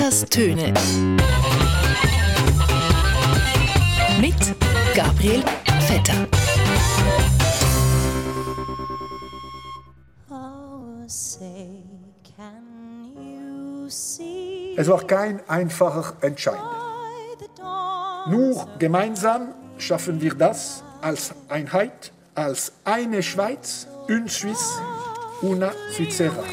Vetters Töne. Mit Gabriel Vetter. Es war kein einfacher Entscheid. Nur gemeinsam schaffen wir das als Einheit, als eine Schweiz, une Suisse, una Svizzera.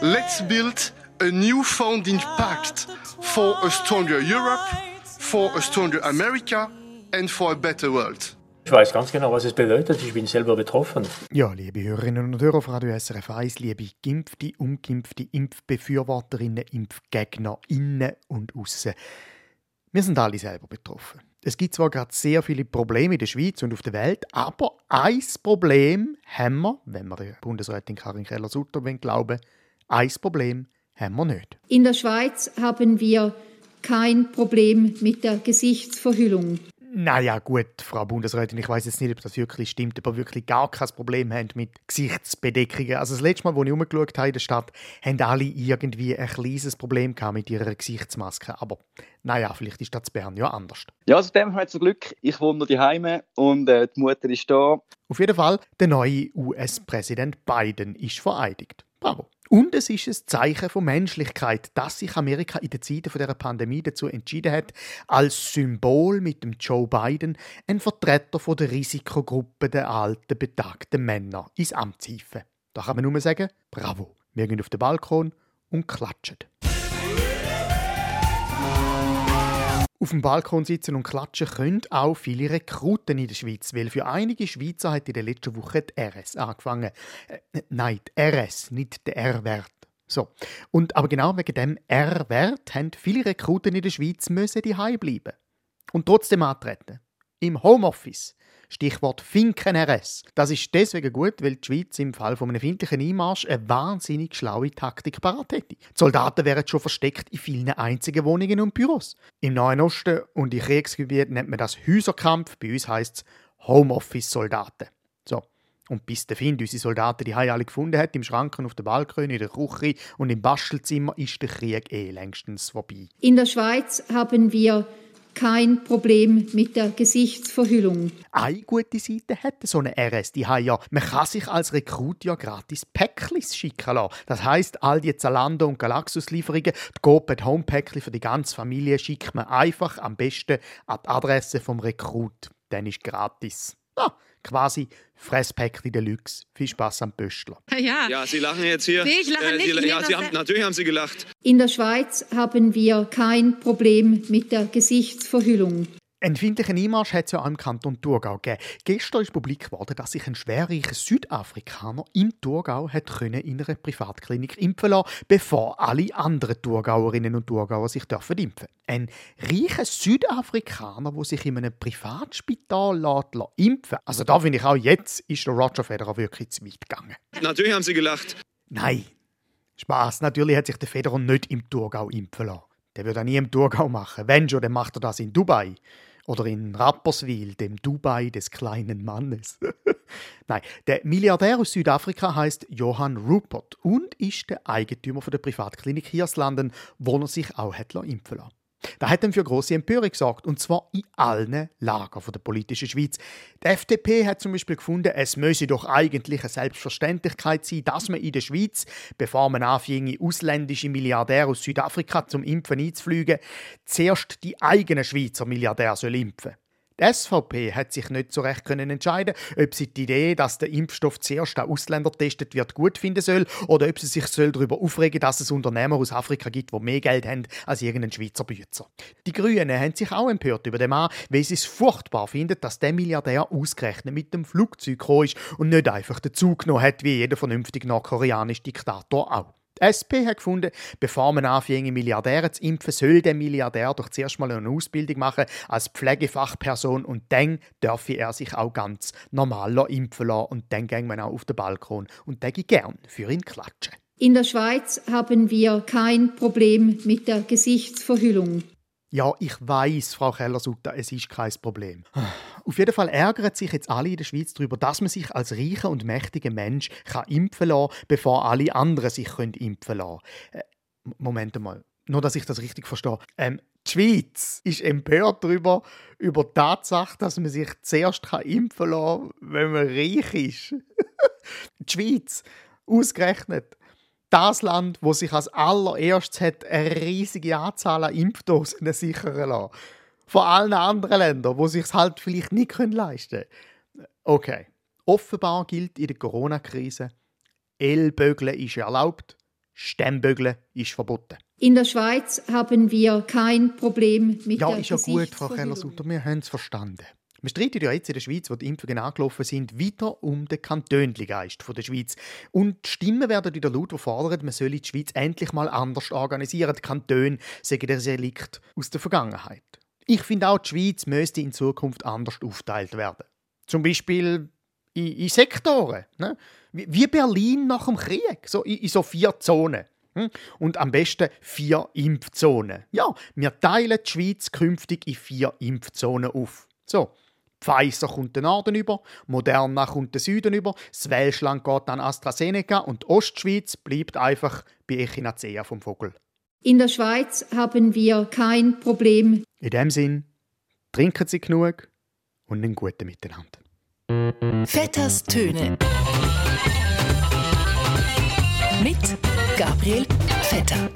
Let's build a newfounding pact for a stronger Europe, for a stronger America and for a better world. Ich weiß ganz genau, was es bedeutet. Ich bin selber betroffen. Ja, liebe Hörerinnen und Hörer auf Radio SRF 1, liebe Geimpfte, Ungeimpfte, Impfbefürworterinnen, Impfgegner und Aussen. Wir sind alle selber betroffen. Es gibt zwar gerade sehr viele Probleme in der Schweiz und auf der Welt, aber ein Problem haben wir, wenn wir der Bundesrätin Karin Keller-Sutter glauben, ein Problem haben wir nicht. In der Schweiz haben wir kein Problem mit der Gesichtsverhüllung. Naja, gut, Frau Bundesrätin, ich weiß jetzt nicht, ob das wirklich stimmt, wir wirklich gar kein Problem haben mit Gesichtsbedeckungen. Also das letzte Mal, als ich umgeschaut habe in der Stadt, haben alle irgendwie ein kleines Problem mit ihrer Gesichtsmaske. Aber naja, vielleicht ist das Bern ja anders. Ja, also dem haben wir Glück. Ich wohne die Heime und äh, die Mutter ist da. Auf jeden Fall, der neue US-Präsident Biden ist vereidigt. Bravo. Und es ist ein Zeichen von Menschlichkeit, dass sich Amerika in den Zeiten dieser Pandemie dazu entschieden hat, als Symbol mit dem Joe Biden einen Vertreter von der Risikogruppe der alten, betagten Männer ins Amt zu hieven. Da kann man nur sagen, bravo. Wir gehen auf den Balkon und klatschen. Auf dem Balkon sitzen und klatschen können auch viele Rekruten in der Schweiz, weil für einige Schweizer hat in der letzten Woche die RS angefangen. Äh, nein, die RS, nicht der R-Wert. So. Und aber genau wegen dem R-Wert haben viele Rekruten in der Schweiz müssen die bleiben und trotzdem antreten. Im Homeoffice. Stichwort Finken-RS. Das ist deswegen gut, weil die Schweiz im Fall von einem findlichen Einmarsch eine wahnsinnig schlaue Taktik parat hätte. Die Soldaten wären schon versteckt in vielen einzigen Wohnungen und Büros. Im Nahen Osten und in Kriegsgebieten nennt man das Häuserkampf, bei uns heisst es Homeoffice-Soldaten. So. Und bis der Find unsere Soldaten die alle gefunden hat, im Schrank auf der Balkon, in der Küche und im Bastelzimmer, ist der Krieg eh längstens vorbei. In der Schweiz haben wir kein Problem mit der Gesichtsverhüllung. Eine gute Seite hat so eine RS, die ja, man kann sich als Rekrut ja gratis Päcklis schicken lassen. Das heißt, all die Zalando und Galaxus-Lieferungen, die GoPet Homepäckli für die ganze Familie schickt man einfach am besten an die Adresse vom Rekrut. Dann ist gratis. Ja, quasi Fresspäckchen Deluxe. Viel Spaß am Pöstler. Ja. ja, Sie lachen jetzt hier. Nee, ich lache äh, nicht. Sie, ja, Sie haben, natürlich haben Sie gelacht. In der Schweiz haben wir kein Problem mit der Gesichtsverhüllung. Ein findlichen Einmarsch hat es ja auch im Kanton Thurgau gegeben. Gestern ist publik geworden, dass sich ein schwerreicher Südafrikaner im Thurgau hat in einer Privatklinik impfen lassen, bevor alle anderen Thurgauerinnen und Thurgauer sich dürfen impfen. Ein reicher Südafrikaner, der sich in einem Privatspital lässt, lässt impfen Also da finde ich auch, jetzt ist der Roger Federer wirklich zu weit gegangen. Natürlich haben Sie gelacht. Nein, Spaß. Natürlich hat sich der Federer nicht im Thurgau impfen lassen. Der würde auch nie im Thurgau machen. Wenn schon, dann macht er das in Dubai. Oder in Rapperswil, dem Dubai des kleinen Mannes. Nein, der Milliardär aus Südafrika heißt Johann Rupert und ist der Eigentümer der Privatklinik Hirslanden, wo er sich auch hat impfen lassen. Das hat dann für große Empörung gesorgt, und zwar in allen Lagern der politischen Schweiz. Die FDP hat zum Beispiel gefunden, es müsse doch eigentlich eine Selbstverständlichkeit sein, dass man in der Schweiz, bevor man anfing, ausländische Milliardäre aus Südafrika zum Impfen einzufliegen, zuerst die eigenen Schweizer Milliardäre soll impfen die SVP hat sich nicht so recht können entscheiden, ob sie die Idee, dass der Impfstoff zuerst an Ausländer testet wird, gut finden soll oder ob sie sich soll darüber aufregen, dass es Unternehmer aus Afrika gibt, die mehr Geld haben als irgendein Schweizer Bützer. Die Grünen haben sich auch empört über den Mann, weil sie es furchtbar finden, dass der Milliardär ausgerechnet mit dem Flugzeug gekommen ist und nicht einfach den Zug genommen hat, wie jeder vernünftige nordkoreanische Diktator auch. Die SP hat gefunden, bevor man anfängt, Milliardäre zu impfen, soll der Milliardär doch zuerst mal eine Ausbildung machen als Pflegefachperson und dann dürfe er sich auch ganz normal impfen lassen und dann gehen wir auch auf den Balkon und dann gern für ihn klatschen. In der Schweiz haben wir kein Problem mit der Gesichtsverhüllung. Ja, ich weiß, Frau Keller-Sutter, es ist kein Problem. Auf jeden Fall ärgern sich jetzt alle in der Schweiz darüber, dass man sich als reicher und mächtiger Mensch kann impfen lassen bevor alle anderen sich können impfen lassen äh, Moment mal. nur, dass ich das richtig verstehe. Ähm, die Schweiz ist empört darüber, über die Tatsache, dass man sich zuerst kann impfen lassen kann, wenn man reich ist. die Schweiz, ausgerechnet, das Land, wo sich als allererstes hat eine riesige Anzahl an Impfdosen sichern lassen. Von allen anderen Ländern, wo sich es halt vielleicht nicht leisten können. Okay. Offenbar gilt in der Corona-Krise, Ellbögeln ist erlaubt, Stemmbögeln ist verboten. In der Schweiz haben wir kein Problem mit Ja, der ist ja gut, Frau. Keller-Sutter, wir haben es verstanden. Wir streiten ja jetzt in der Schweiz, wo die Impfungen angelaufen sind, wieder um den Kantönligeist der Schweiz. Und Stimmen werden wieder laut, die fordern, man solle die Schweiz endlich mal anders organisieren. Die Kantone sagen der Relikt aus der Vergangenheit. Ich finde auch, die Schweiz müsste in Zukunft anders aufteilt werden. Zum Beispiel in, in Sektoren. Ne? Wie, wie Berlin nach dem Krieg, so in, in so vier Zonen. Hm? Und am besten vier Impfzonen. Ja, wir teilen die Schweiz künftig in vier Impfzonen auf. So, Pfizer kommt den Norden über, Moderna kommt den Süden über, das Welschland geht an AstraZeneca und die Ostschweiz bleibt einfach bei Echinacea vom Vogel. In der Schweiz haben wir kein Problem In dem Sinn, trinken Sie genug und einen guten Miteinander. Vetters Töne. Mit Gabriel Vetter.